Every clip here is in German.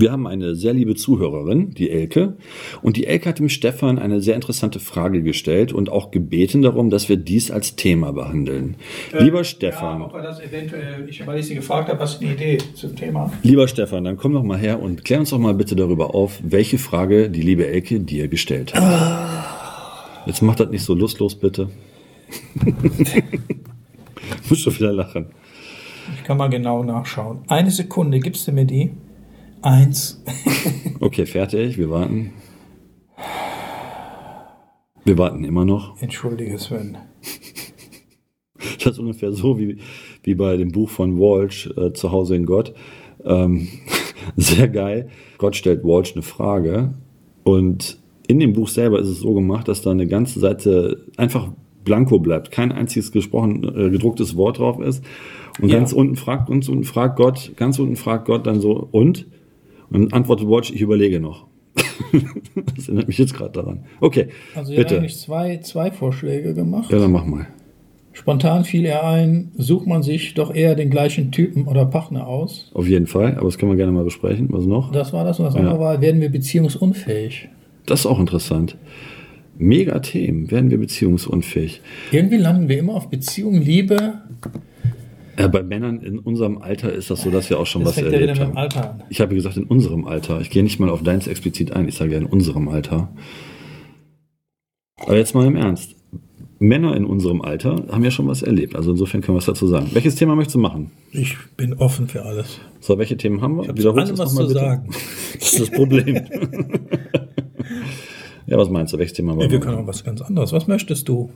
Wir haben eine sehr liebe Zuhörerin, die Elke. Und die Elke hat dem Stefan eine sehr interessante Frage gestellt und auch gebeten darum, dass wir dies als Thema behandeln. Äh, lieber Stefan. Ja, ob wir das eventuell, ich, weil ich Sie gefragt habe, was ist eine Idee zum Thema? Lieber Stefan, dann komm doch mal her und klär uns doch mal bitte darüber auf, welche Frage die liebe Elke dir gestellt hat. Jetzt mach das nicht so lustlos, bitte. Muss schon wieder lachen. Ich kann mal genau nachschauen. Eine Sekunde, gibst du mir die? Eins. Okay, fertig. Wir warten. Wir warten immer noch. Entschuldige, Sven. Das ist ungefähr so wie, wie bei dem Buch von Walsh, äh, Zu Hause in Gott. Ähm, sehr geil. Gott stellt Walsh eine Frage und in dem Buch selber ist es so gemacht, dass da eine ganze Seite einfach blanko bleibt, kein einziges gesprochen, äh, gedrucktes Wort drauf ist. Und Ja. ganz unten fragt uns unten fragt Gott, ganz unten fragt Gott dann so, und? Und antwortet Walsh, ich überlege noch. das erinnert mich jetzt gerade daran. Okay, Also, ihr habt eigentlich zwei, zwei Vorschläge gemacht. Ja, dann mach mal. Spontan fiel er ein, sucht man sich doch eher den gleichen Typen oder Partner aus. Auf jeden Fall, aber das können wir gerne mal besprechen. Was noch? Das war das und das Ja. andere war, werden wir beziehungsunfähig. Das ist auch interessant. Mega Themen. Werden wir beziehungsunfähig? Irgendwie landen wir immer auf Beziehung, Liebe. Ja, bei Männern in unserem Alter ist das so, dass wir auch schon Das was erlebt haben. Alter. Ich habe gesagt, in unserem Alter. Ich gehe nicht mal auf deins explizit ein. Ich sage ja in unserem Alter. Aber jetzt mal im Ernst. Männer in unserem Alter haben ja schon was erlebt. Also insofern können wir was dazu sagen. Welches Thema möchtest du machen? Ich bin offen für alles. So, welche Themen haben wir? Ich habe Wiederholst allem du es was zu bitte? sagen. Das ist das Problem. ja, was meinst du? Welches Thema wollen Wir können auch was ganz anderes. Was möchtest du?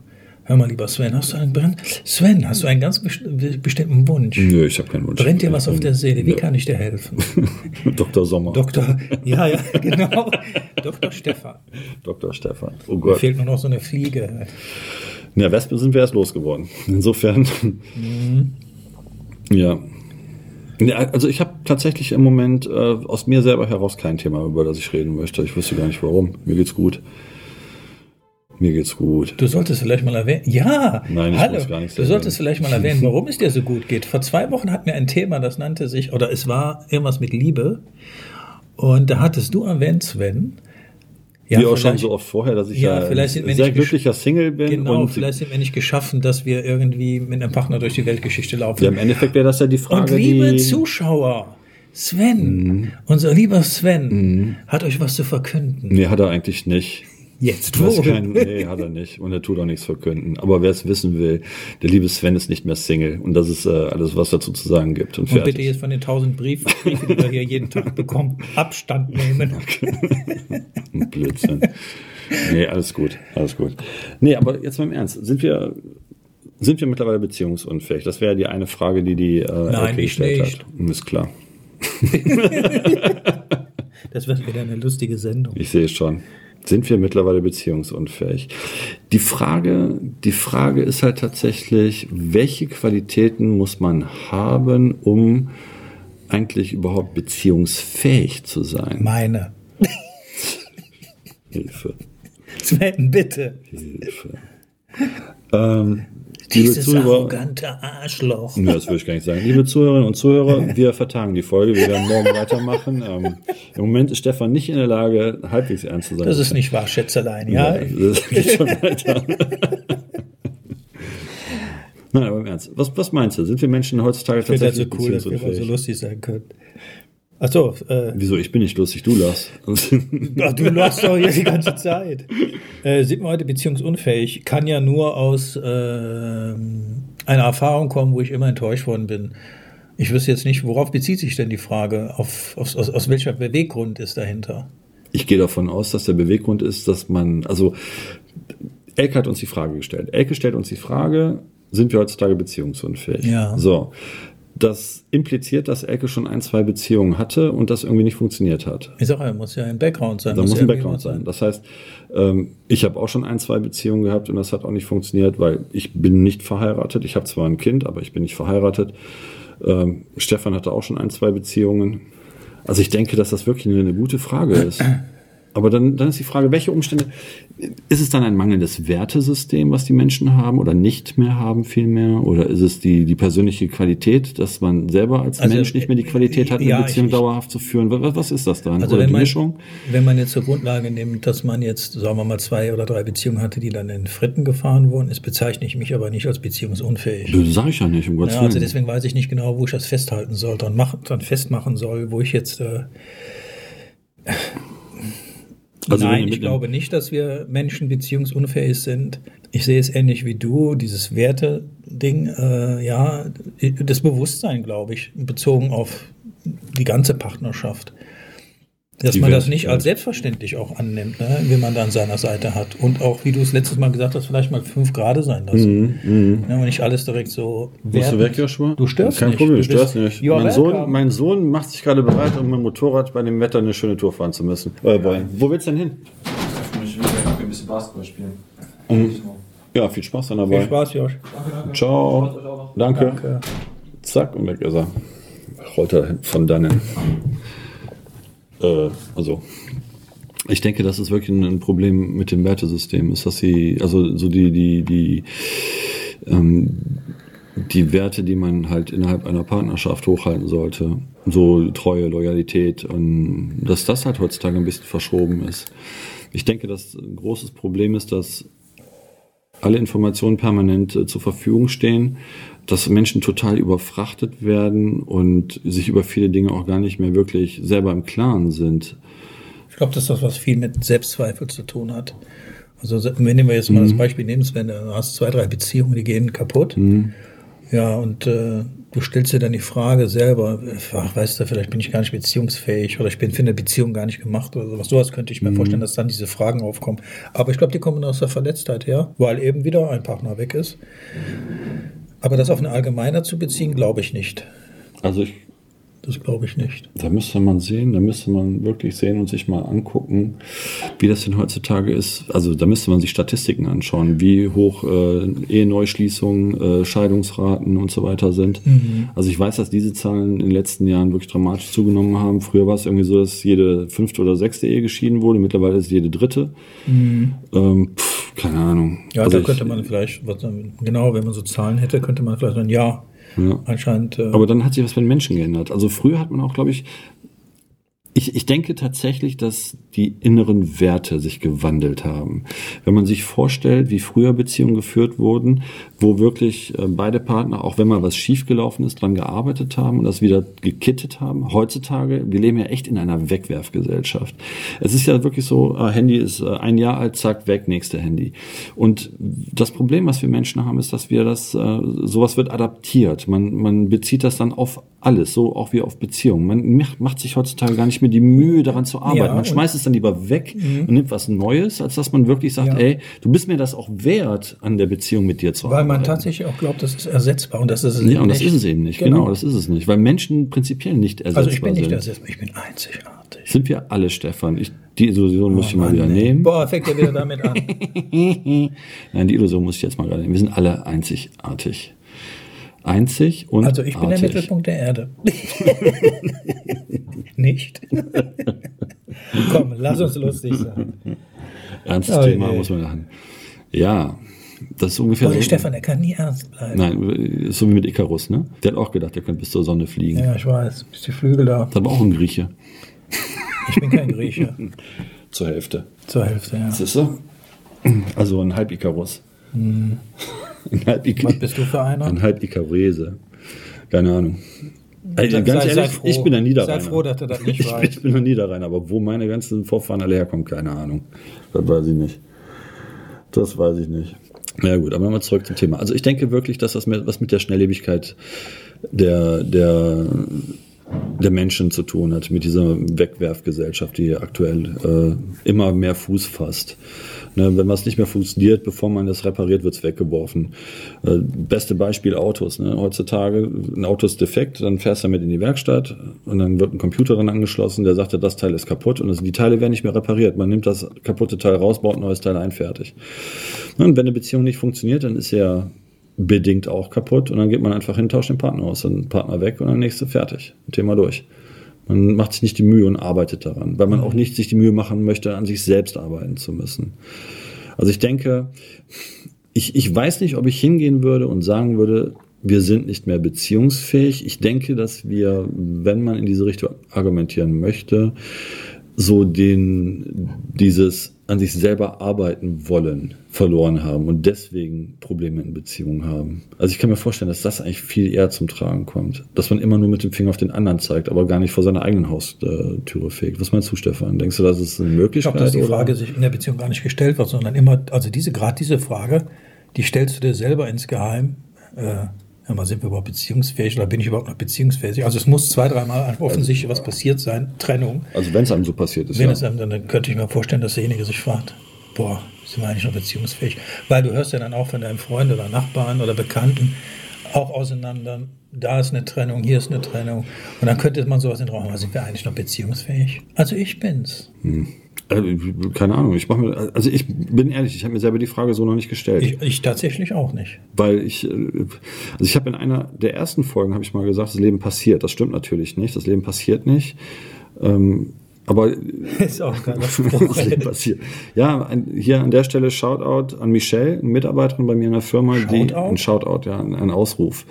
Hör mal, lieber Sven, hast du einen Brenn Sven, hast du einen ganz best- bestimmten Wunsch? Nö, ich habe keinen Wunsch. Brennt dir was auf der Seele? Wie Nö. kann ich dir helfen? Dr. Sommer. Doktor, ja, ja, genau. Dr. Stefan. Dr. Stefan. Oh Mir Gott. fehlt nur noch so eine Fliege. Ja, Wespen sind wir erst losgeworden. Insofern. Mhm. Ja. Ja, Also ich habe tatsächlich im Moment äh, aus mir selber heraus kein Thema, über das ich reden möchte. Ich wüsste gar nicht warum. Mir geht's gut. Mir geht's gut. Du solltest vielleicht mal erwähnen. Ja, Nein, ich hallo. muss gar nichts du solltest erwähnen. vielleicht mal erwähnen, warum es dir so gut geht. Vor zwei Wochen hatten wir ein Thema, das nannte sich, oder es war irgendwas mit Liebe. Und da hattest du erwähnt, Sven. Ja, Wie auch schon so oft vorher, dass ich Ja, ja, vielleicht sind ein sehr glücklicher Single bin. Genau, und vielleicht sind wir nicht geschaffen, dass wir irgendwie mit einem Partner durch die Weltgeschichte laufen. ja, im Endeffekt wäre das ja die Frage, Und liebe. Zuschauer, Sven, Mhm. unser lieber Sven, hat euch was zu verkünden. Nee, hat er eigentlich nicht. Jetzt wohl. kein, nee, hat er nicht. Und er tut auch nichts verkünden. Aber wer es wissen will, der liebe Sven ist nicht mehr Single. Und das ist äh, alles, was dazu zu sagen gibt. Und, Und bitte jetzt von den tausend Briefen, die wir hier jeden Tag bekommen, Abstand nehmen. Blödsinn. Nee, alles gut, alles gut. Nee, aber jetzt mal im Ernst. Sind wir, sind wir mittlerweile beziehungsunfähig? Das wäre die eine Frage, die die äh, Nein, gestellt nicht. hat. Ist klar. Das wird wieder eine lustige Sendung. Ich sehe es schon. Sind wir mittlerweile beziehungsunfähig? Die Frage, die Frage ist halt tatsächlich, welche Qualitäten muss man haben, um eigentlich überhaupt beziehungsfähig zu sein? Meine. Hilfe, Sven, bitte. Hilfe. Ähm, liebe Dieses Zuhörer, arrogante Arschloch. Nee, das würde ich gar nicht sagen. Liebe Zuhörerinnen und Zuhörer, wir vertagen die Folge. Wir werden morgen weitermachen. Ähm, Im Moment ist Stefan nicht in der Lage, halbwegs ernst zu sein. Das ist nicht wahr, Schätzelein, ja? das geht schon weiter. Nein, aber im Ernst. Was, was meinst du? Sind wir Menschen heutzutage Ich finde das so tatsächlich cool, dass wir so lustig sein können. Achso, äh, Wieso? Ich bin nicht lustig, du Lars. ach, du lachst doch hier die ganze Zeit. Äh, sind wir heute beziehungsunfähig? Kann ja nur aus ähm, einer Erfahrung kommen, wo ich immer enttäuscht worden bin. Ich wüsste jetzt nicht, worauf bezieht sich denn die Frage? Auf, auf, aus, aus welcher Beweggrund ist dahinter? Ich gehe davon aus, dass der Beweggrund ist, dass man, also Elke hat uns die Frage gestellt. Elke stellt uns die Frage, sind wir heutzutage beziehungsunfähig? Ja. So. Das impliziert, dass Elke schon ein, zwei Beziehungen hatte und das irgendwie nicht funktioniert hat. Ich sage, ja, muss ja ein Background sein. Da muss ein irgendwie Background was sein. Das heißt, ähm, ich habe auch schon ein, zwei Beziehungen gehabt und das hat auch nicht funktioniert, weil ich bin nicht verheiratet. Ich habe zwar ein Kind, aber ich bin nicht verheiratet. Ähm, Stefan hatte auch schon ein, zwei Beziehungen. Also ich denke, dass das wirklich eine, eine gute Frage ist. Aber dann, dann ist die Frage, welche Umstände, ist es dann ein mangelndes Wertesystem, was die Menschen haben oder nicht mehr haben vielmehr? Oder ist es die, die persönliche Qualität, dass man selber als Also, Mensch nicht mehr die Qualität hat, eine ja, Beziehung ich- dauerhaft zu führen? Was, was ist das dann? Also oder wenn die man, Mischung? wenn man jetzt zur Grundlage nimmt, dass man jetzt, sagen wir mal, zwei oder drei Beziehungen hatte, die dann in Fritten gefahren wurden, ist, bezeichne ich mich aber nicht als beziehungsunfähig. Das sage ich ja nicht, um Gottes Ja, also Willen. deswegen weiß ich nicht genau, wo ich das festhalten soll, dann, mach, dann festmachen soll, wo ich jetzt. Äh, Also Nein, ich glaube nicht, dass wir Menschen beziehungsunfähig sind. Ich sehe es ähnlich wie du, dieses Werte-Ding, äh, ja, das Bewusstsein, glaube ich, bezogen auf die ganze Partnerschaft. Dass man das nicht ja. als selbstverständlich auch annimmt, ne, wenn man da an seiner Seite hat. Und auch, wie du es letztes Mal gesagt hast, vielleicht mal fünf Grade sein lassen. Ja, und nicht alles direkt so Mhm, Bist du weg, Joshua? Du störst Kein nicht. Problem, du störst nicht. Mein Sohn, mein Sohn macht sich gerade bereit, um mit dem Motorrad bei dem Wetter eine schöne Tour fahren zu müssen. Äh, wollen. Wo willst du denn hin? Ich will ein bisschen Basketball spielen. Ja, viel Spaß dann Viel dabei. Spaß, Josh. Ciao. Danke. Danke. Zack, und weg ist er. Rollt er von dannen. Äh, also. Ich denke, das ist wirklich ein Problem mit dem Wertesystem, ist, dass sie, also so die, die, die, ähm, die Werte, die man halt innerhalb einer Partnerschaft hochhalten sollte, so Treue, Loyalität, und dass das halt heutzutage ein bisschen verschoben ist. Ich denke, dass ein großes Problem ist, dass alle Informationen permanent äh, zur Verfügung stehen, dass Menschen total überfrachtet werden und sich über viele Dinge auch gar nicht mehr wirklich selber im Klaren sind. Ich glaube, dass das was viel mit Selbstzweifel zu tun hat. Also wenn wir jetzt mal Mhm. das Beispiel nehmen, Sven, du hast zwei, drei Beziehungen, die gehen kaputt. Mhm. Ja, und äh, du stellst dir dann die Frage selber, ach, weißt du, vielleicht bin ich gar nicht beziehungsfähig oder ich bin für eine Beziehung gar nicht gemacht oder sowas. Sowas könnte ich Mhm. mir vorstellen, dass dann diese Fragen aufkommen. Aber ich glaube, die kommen aus der Verletztheit her, weil eben wieder ein Partner weg ist. Aber das auf eine Allgemeiner zu beziehen, glaube ich nicht. Also ich, Das glaube ich nicht. da müsste man sehen, da müsste man wirklich sehen und sich mal angucken, wie das denn heutzutage ist. Also da müsste man sich Statistiken anschauen, wie hoch äh, Eheneuschließungen, äh, Scheidungsraten und so weiter sind. Also ich weiß, dass diese Zahlen in den letzten Jahren wirklich dramatisch zugenommen haben. Früher war es irgendwie so, dass jede fünfte oder sechste Ehe geschieden wurde. Mittlerweile ist es jede dritte. Ähm, pff, keine Ahnung. Ja, Also da ich- könnte man vielleicht, was, genau, wenn man so Zahlen hätte, könnte man vielleicht sagen, ja, Ja. anscheinend. Äh, Aber dann hat sich was bei den Menschen geändert. Also früher hat man auch, glaube ich, ich, ich denke tatsächlich, dass die inneren Werte sich gewandelt haben. Wenn man sich vorstellt, wie früher Beziehungen geführt wurden, wo wirklich äh, beide Partner, auch wenn mal was schiefgelaufen ist, dran gearbeitet haben und das wieder gekittet haben. Heutzutage, wir leben ja echt in einer Wegwerfgesellschaft. Es ist ja wirklich so, äh, Handy ist äh, ein Jahr alt, zack, weg, nächste Handy. Und das Problem, was wir Menschen haben, ist, dass wir das, sowas wird adaptiert. Man, man bezieht das dann auf alles, so auch wie auf Beziehungen. Man macht- macht sich heutzutage gar nicht mehr die Mühe, daran zu arbeiten. Ja, man schmeißt es dann lieber weg und nimmt was Neues, als dass man wirklich sagt, Ja. ey, du bist mir das auch wert, an der Beziehung mit dir zu arbeiten. Man tatsächlich auch glaubt, das ist ersetzbar und das ist es ja, und das nicht. ist es eben nicht. Genau. das ist es nicht. Weil Menschen prinzipiell nicht ersetzbar Also ich bin nicht sind. ersetzbar, ich bin einzigartig. Sind wir alle, Stefan. Ich, die Illusion muss ich mal wieder ey. nehmen. Boah, fängt er wieder damit an. Nein, die Illusion muss ich jetzt mal gerade nehmen. Wir sind alle einzigartig. Einzig und Also ich bin der artig. Mittelpunkt der Erde. nicht? Komm, lass uns lustig sein. Ernstes Oh Thema muss man lachen. Ja, das ist ungefähr Boah, der so. Stefan, der kann nie ernst bleiben. Nein, ist so wie mit Icarus, ne? Der hat auch gedacht, der könnte bis zur Sonne fliegen. Ja, ich weiß. Ist die Flügel da. Das war auch ein Grieche. Ich bin kein Grieche. Zur Hälfte. Zur Hälfte, ja. Siehst du? Also ein Halb-Icarus. Ein halb Hm. Was bist du für einer? Ein Halb-Icarese. Keine Ahnung. Also, Sei- ganz sei- ehrlich, ich bin ein Niederrheiner. Sei froh, dass du das nicht ich, weißt. ich bin ein Niederrheiner, aber wo meine ganzen Vorfahren alle herkommen, keine Ahnung. Das weiß ich nicht. Das weiß ich nicht. Na gut, aber mal zurück zum Thema. Also ich denke wirklich, dass das mit, was mit der Schnelllebigkeit der, der, der Menschen zu tun hat, mit dieser Wegwerfgesellschaft, die aktuell äh, immer mehr Fuß fasst. Ne, wenn was nicht mehr funktioniert, bevor man das repariert, wird's weggeworfen. Äh, beste Beispiel Autos. Ne? Heutzutage, ein Auto ist defekt, dann fährst du damit in die Werkstatt und dann wird ein Computer dran angeschlossen, der sagt, ja, das Teil ist kaputt und das, die Teile werden nicht mehr repariert. Man nimmt das kaputte Teil raus, baut ein neues Teil ein, fertig. Und wenn eine Beziehung nicht funktioniert, dann ist ja bedingt auch kaputt und dann geht man einfach hin, tauscht den Partner aus, dann Partner weg und dann nächste fertig. Thema durch. Man macht sich nicht die Mühe und arbeitet daran, weil man auch nicht sich die Mühe machen möchte, an sich selbst arbeiten zu müssen. Also ich denke, ich, ich weiß nicht, ob ich hingehen würde und sagen würde, wir sind nicht mehr beziehungsfähig. Ich denke, dass wir, wenn man in diese Richtung argumentieren möchte, so den, dieses an sich selber arbeiten wollen verloren haben und deswegen Probleme in Beziehungen haben. Also ich kann mir vorstellen, dass das eigentlich viel eher zum Tragen kommt. Dass man immer nur mit dem Finger auf den anderen zeigt, aber gar nicht vor seiner eigenen Haustüre fegt. Was meinst du, Stefan? Denkst du, das ist eine Möglichkeit? Ich glaube, dass die oder? Frage sich in der Beziehung gar nicht gestellt wird, sondern immer, also diese, gerade diese Frage, die stellst du dir selber insgeheim, äh, ja, mal sind wir überhaupt beziehungsfähig oder bin ich überhaupt noch beziehungsfähig? Also es muss zwei, dreimal offensichtlich was passiert sein, Trennung. Also wenn es einem so passiert ist. Wenn ja. es einem, dann, könnte ich mir vorstellen, dass derjenige sich fragt, boah, sind wir eigentlich noch beziehungsfähig? Weil du hörst ja dann auch von deinem Freund oder Nachbarn oder Bekannten auch auseinander, da ist eine Trennung, hier ist eine Trennung. Und dann könnte man sowas in den Raum, sind wir eigentlich noch beziehungsfähig? Also ich bin's. Äh, keine Ahnung. Ich mach mir, also ich bin ehrlich, ich habe mir selber die Frage so noch nicht gestellt. Ich, ich tatsächlich auch nicht. weil ich, äh, also ich habe in einer der ersten Folgen habe ich mal gesagt, das Leben passiert. Das stimmt natürlich nicht. Das Leben passiert nicht. Ähm, aber Ist auch kein das Leben passiert. Ja, hier an der Stelle Shoutout an Michelle, eine Mitarbeiterin bei mir in der Firma, die Shoutout? ein Shoutout, ja, ein, ein Ausruf,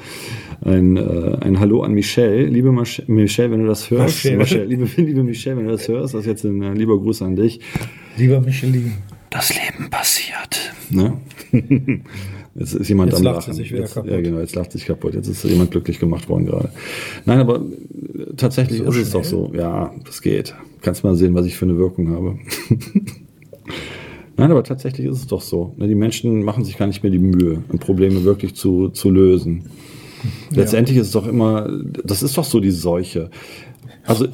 ein, äh, ein Hallo an Michelle, liebe Masch Michelle, wenn du das hörst, Michelle. Michelle, liebe, liebe Michelle, wenn du das hörst, das ist jetzt ein äh, lieber Gruß an dich. Lieber Michelin. Das Leben passiert. Ne? Jetzt ist jemand Jetzt am lacht Lachen. sich wieder jetzt, kaputt. Ja, genau, jetzt lacht sich kaputt. Jetzt ist jemand glücklich gemacht worden gerade. Nein, aber äh, tatsächlich So ist es doch schnell? so. Ja, das geht. Kannst mal sehen, was ich für eine Wirkung habe. Nein, aber tatsächlich ist es doch so. Ne, Die Menschen machen sich gar nicht mehr die Mühe, Probleme wirklich zu, zu lösen. Letztendlich ist es doch immer, das ist doch so die Seuche. Also,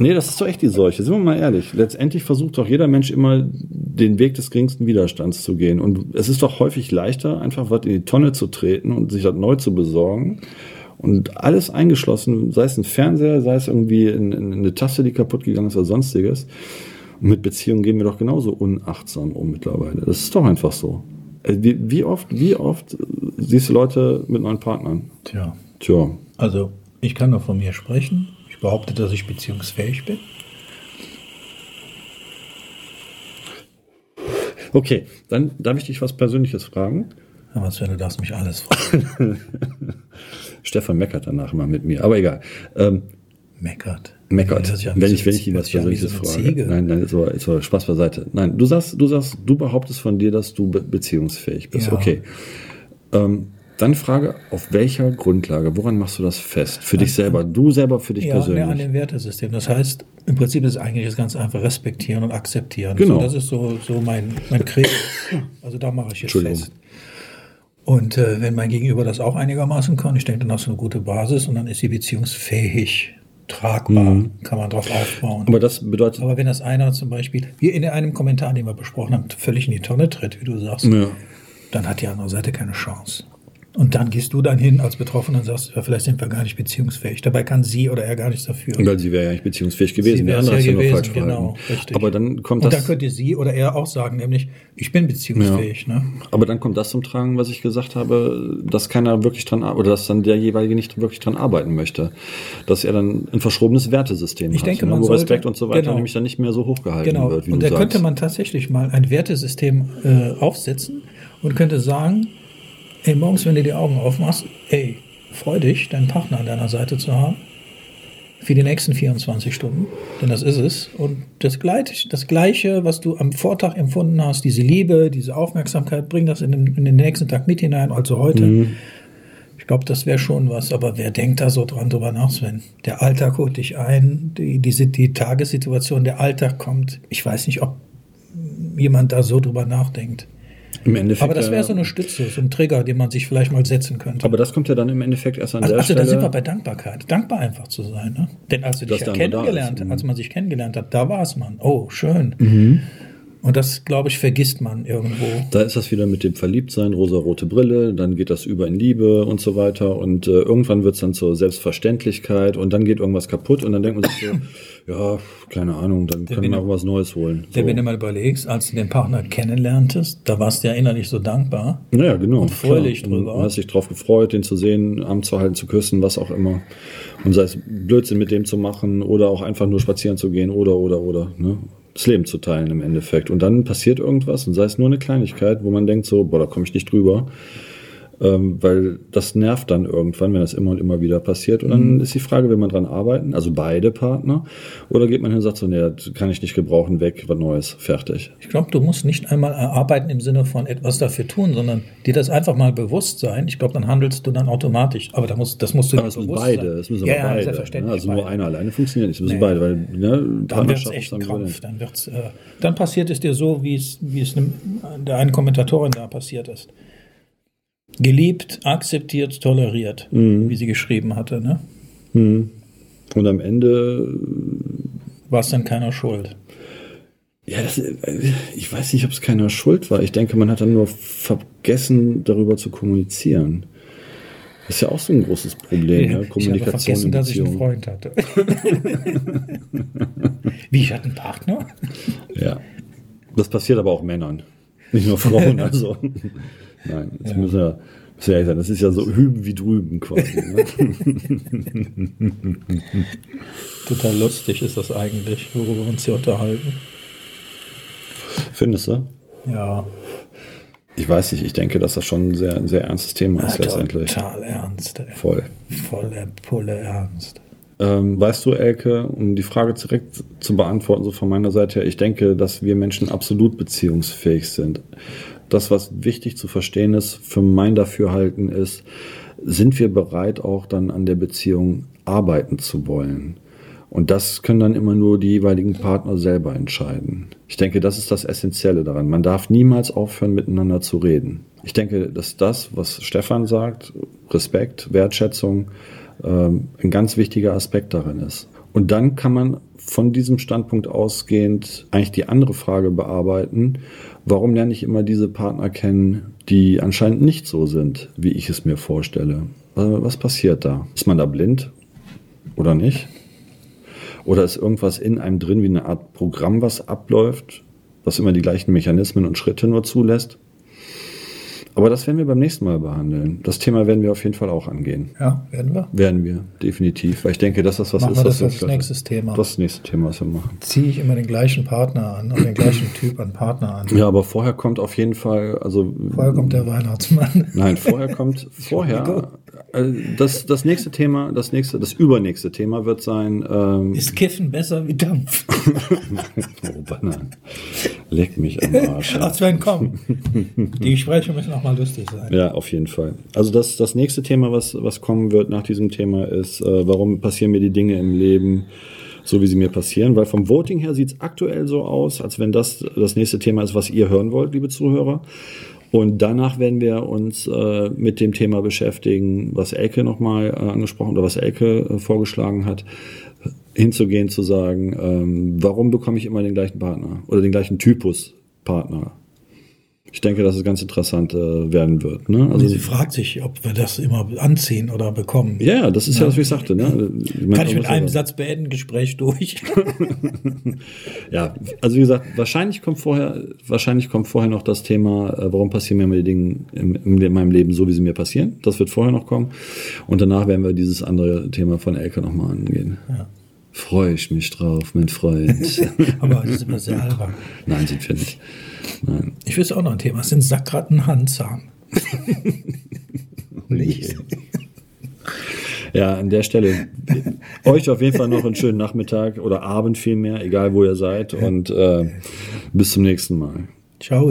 nee, das ist doch echt die Seuche. Sind wir mal ehrlich. Letztendlich versucht doch jeder Mensch immer den Weg des geringsten Widerstands zu gehen. Und es ist doch häufig leichter, einfach was in die Tonne zu treten und sich das neu zu besorgen. Und alles eingeschlossen, sei es ein Fernseher, sei es irgendwie in, in eine Tasse, die kaputt gegangen ist oder sonstiges. Und mit Beziehungen gehen wir doch genauso unachtsam um mittlerweile. Das ist doch einfach so. Äh, Wie, oft, wie oft siehst du Leute mit neuen Partnern? Tja, Tja, also ich kann nur von mir sprechen. Ich behaupte, dass ich beziehungsfähig bin. okay, dann darf ich dich was Persönliches fragen. Aber Sven, du darfst mich alles fragen. Stefan meckert danach mal mit mir, aber egal. Ähm, Meckert. meckert, ein wenn ich, wenn ich ihn was Persönliches so frage. Nein, nein, ist aber Spaß beiseite. Nein, du sagst, du sagst, du behauptest von dir, dass du be beziehungsfähig bist. Ja. Okay. Ähm, dann Frage, auf welcher Grundlage, woran machst du das fest? Für dich selber, du selber für dich Ja, persönlich. an dem Wertesystem. Das heißt, im Prinzip ist es eigentlich das ganz einfach respektieren und akzeptieren. Genau. So, das ist so, so mein, mein Credo. Also da mache ich jetzt fest. Und äh, wenn mein Gegenüber das auch einigermaßen kann, ich denke, dann hast du eine gute Basis und dann ist sie beziehungsfähig, tragbar, kann man drauf aufbauen. Mhm. Aber das bedeutet, Aber wenn das einer zum Beispiel, wie in einem Kommentar, den wir besprochen haben, völlig in die Tonne tritt, wie du sagst, ja. dann hat die andere Seite keine Chance. Und dann gehst du dann hin als Betroffener und sagst, ja, vielleicht sind wir gar nicht beziehungsfähig. Dabei kann sie oder er gar nichts dafür. weil sie wäre ja nicht beziehungsfähig gewesen. Sie Der andere ist ja nur gewesen, falsch genau, richtig. Aber dann kommt und das. dann könnte sie oder er auch sagen, nämlich, ich bin beziehungsfähig. Ne? Aber dann kommt das zum Tragen, was ich gesagt habe, dass keiner wirklich dran arbeitet, oder dass dann der jeweilige nicht wirklich dran arbeiten möchte. Dass er dann ein verschrobenes Wertesystem Ich hat, denke, ne, man wo sollte- Respekt und so weiter genau. nämlich dann nicht mehr so hochgehalten Genau. wird, wie und da könnte man tatsächlich mal ein Wertesystem äh, aufsetzen und könnte sagen, ey, morgens, wenn du die Augen aufmachst, ey, freu dich, deinen Partner an deiner Seite zu haben. Für die nächsten 24 Stunden, denn das ist es. Und das, Gleit, das Gleiche, was du am Vortag empfunden hast, diese Liebe, diese Aufmerksamkeit, bring das in den, in den nächsten Tag mit hinein, also heute. Mhm. Ich glaube, das wäre schon was, aber wer denkt da so dran drüber nach, Sven? Der Alltag holt dich ein, die, diese, die Tagessituation, der Alltag kommt. Ich weiß nicht, ob jemand da so drüber nachdenkt. Im Endeffekt, Aber das wäre so eine Stütze, so ein Trigger, den man sich vielleicht mal setzen könnte. Aber das kommt ja dann im Endeffekt erst an also, der also da Stelle. sind wir bei Dankbarkeit. Dankbar einfach zu sein. Ne? Denn als du dich ja da kennengelernt ist, mhm. als man sich kennengelernt hat, da war es man. Oh, schön. Und das, glaube ich, vergisst man irgendwo. Da ist das wieder mit dem Verliebtsein, rosa-rote Brille, dann geht das über in Liebe und so weiter und äh, irgendwann wird es dann zur Selbstverständlichkeit und dann geht irgendwas kaputt und dann denkt man sich so, ja, keine Ahnung, dann können wenn wir auch was Neues holen. Denn So. wenn du mal überlegst, als du den Partner kennenlerntest, da warst du ja innerlich so dankbar. Naja, genau. Und fröhlich klar. Drüber. Du hast dich drauf gefreut, den zu sehen, Arm zu halten, zu küssen, was auch immer. Und sei es Blödsinn mit dem zu machen oder auch einfach nur spazieren zu gehen oder, oder, oder. Ne? Das Leben zu teilen im Endeffekt. Und dann passiert irgendwas und sei es nur eine Kleinigkeit, wo man denkt so, boah, da komme ich nicht drüber. Ähm, weil das nervt dann irgendwann, wenn das immer und immer wieder passiert. Und dann ist die Frage, will man dran arbeiten, also beide Partner, oder geht man hin und sagt so, nee, das kann ich nicht gebrauchen, weg, was Neues, fertig. Ich glaube, du musst nicht einmal erarbeiten im Sinne von etwas dafür tun, sondern dir das einfach mal bewusst sein. Ich glaube, dann handelst du dann automatisch. Aber da musst, das musst du Aber dir bewusst beide, sein. es müssen ja, aber ja, beide. selbstverständlich. Ne? Also nur beide. einer alleine funktioniert nicht, es müssen Nee. beide, weil ne, Dann wird es echt Krampf. Krampf. Dann, wird's, äh, dann passiert es dir so, wie es, wie es einem, der einen Kommentatorin da passiert ist. Geliebt, akzeptiert, toleriert, Mhm. wie sie geschrieben hatte. Ne? Und am Ende, War es dann keiner schuld. ja, das, äh, ich weiß nicht, ob es keiner schuld war. Ich denke, man hat dann nur vergessen, darüber zu kommunizieren. Das ist ja auch so ein großes Problem, ja? ich habe Kommunikation vergessen, in dass ich einen. Freund hatte. wie, ich hatte einen Partner? Ja. Das passiert aber auch Männern, nicht nur Frauen. Also, nein, das wir, müssen wir sein. Das ist ja so hüben wie drüben quasi. Ne? Total lustig ist das eigentlich, worüber wir uns hier unterhalten. Findest du? Ja, Ich weiß nicht, ich denke, dass das schon ein sehr, ein sehr ernstes Thema ist letztendlich. total ernst. Ey. Voll. Voller Pulle ernst. Ähm, weißt du, Elke, um die Frage direkt zu beantworten, so von meiner Seite her, ich denke, dass wir Menschen absolut beziehungsfähig sind. Das, was wichtig zu verstehen ist, für mein Dafürhalten ist, sind wir bereit, auch dann an der Beziehung arbeiten zu wollen? Und das können dann immer nur die jeweiligen Partner selber entscheiden. Ich denke, das ist das Essentielle daran. Man darf niemals aufhören, miteinander zu reden. Ich denke, dass das, was Stefan sagt, Respekt, Wertschätzung, ähm, ein ganz wichtiger Aspekt darin ist. Und dann kann man von diesem Standpunkt ausgehend eigentlich die andere Frage bearbeiten, warum lerne ich immer diese Partner kennen, die anscheinend nicht so sind, wie ich es mir vorstelle? Äh, Was passiert da? Ist man da blind oder nicht? Oder ist irgendwas in einem drin wie eine Art Programm, was abläuft, was immer die gleichen Mechanismen und Schritte nur zulässt? Aber das werden wir beim nächsten Mal behandeln. Das Thema werden wir auf jeden Fall auch angehen. Ja, werden wir. Werden wir, definitiv. Weil ich denke, dass das was Machen ist, wir was das als wir- nächstes Thema. Das ist das nächste Thema, was wir machen. Ziehe ich immer den gleichen Partner an und den gleichen Typ an Partner an. Ja, aber vorher kommt auf jeden Fall, also Vorher kommt der Weihnachtsmann. Nein, vorher kommt vorher. Äh, Das, das nächste Thema, das nächste, das übernächste Thema wird sein. Ähm, Ist Kiffen besser wie Dampf? oh, Banane. Leck mich am Arsch. Ach, Sven, komm. Die Gespräche müssen auch mal lustig sein. Ja, auf jeden Fall. Also das, das nächste Thema, was, was kommen wird nach diesem Thema, ist, äh, warum passieren mir die Dinge im Leben so, wie sie mir passieren? Weil vom Voting her sieht es aktuell so aus, als wenn das das nächste Thema ist, was ihr hören wollt, liebe Zuhörer. Und danach werden wir uns äh, mit dem Thema beschäftigen, was Elke nochmal äh, angesprochen oder was Elke äh, vorgeschlagen hat, hinzugehen, zu sagen, ähm, warum bekomme ich immer den gleichen Partner oder den gleichen Typus Partner? Ich denke, dass es ganz interessant äh, werden wird. Ne? Also, Sie fragt sich, ob wir das immer anziehen oder bekommen. ja, ja, das ist ja, was ich sagte. Ne? Ich meine, Kann ich mit einem ja- Satz beenden, Gespräch durch? Ja, also wie gesagt, wahrscheinlich kommt vorher, wahrscheinlich kommt vorher noch das Thema, äh, warum passieren mir die Dinge im, in meinem Leben so, wie sie mir passieren. Das wird vorher noch kommen. Und danach werden wir dieses andere Thema von Elke nochmal angehen. Ja. Freue ich mich drauf, mein Freund. Aber das ist immer sehr albern. Nein, sind wir nicht. Nein. Ich wüsste auch noch ein Thema. Sind Sackratten Handzahm? Nicht. Ja, an der Stelle euch auf jeden Fall noch einen schönen Nachmittag oder Abend vielmehr, egal wo ihr seid. Und äh, bis zum nächsten Mal. Ciao.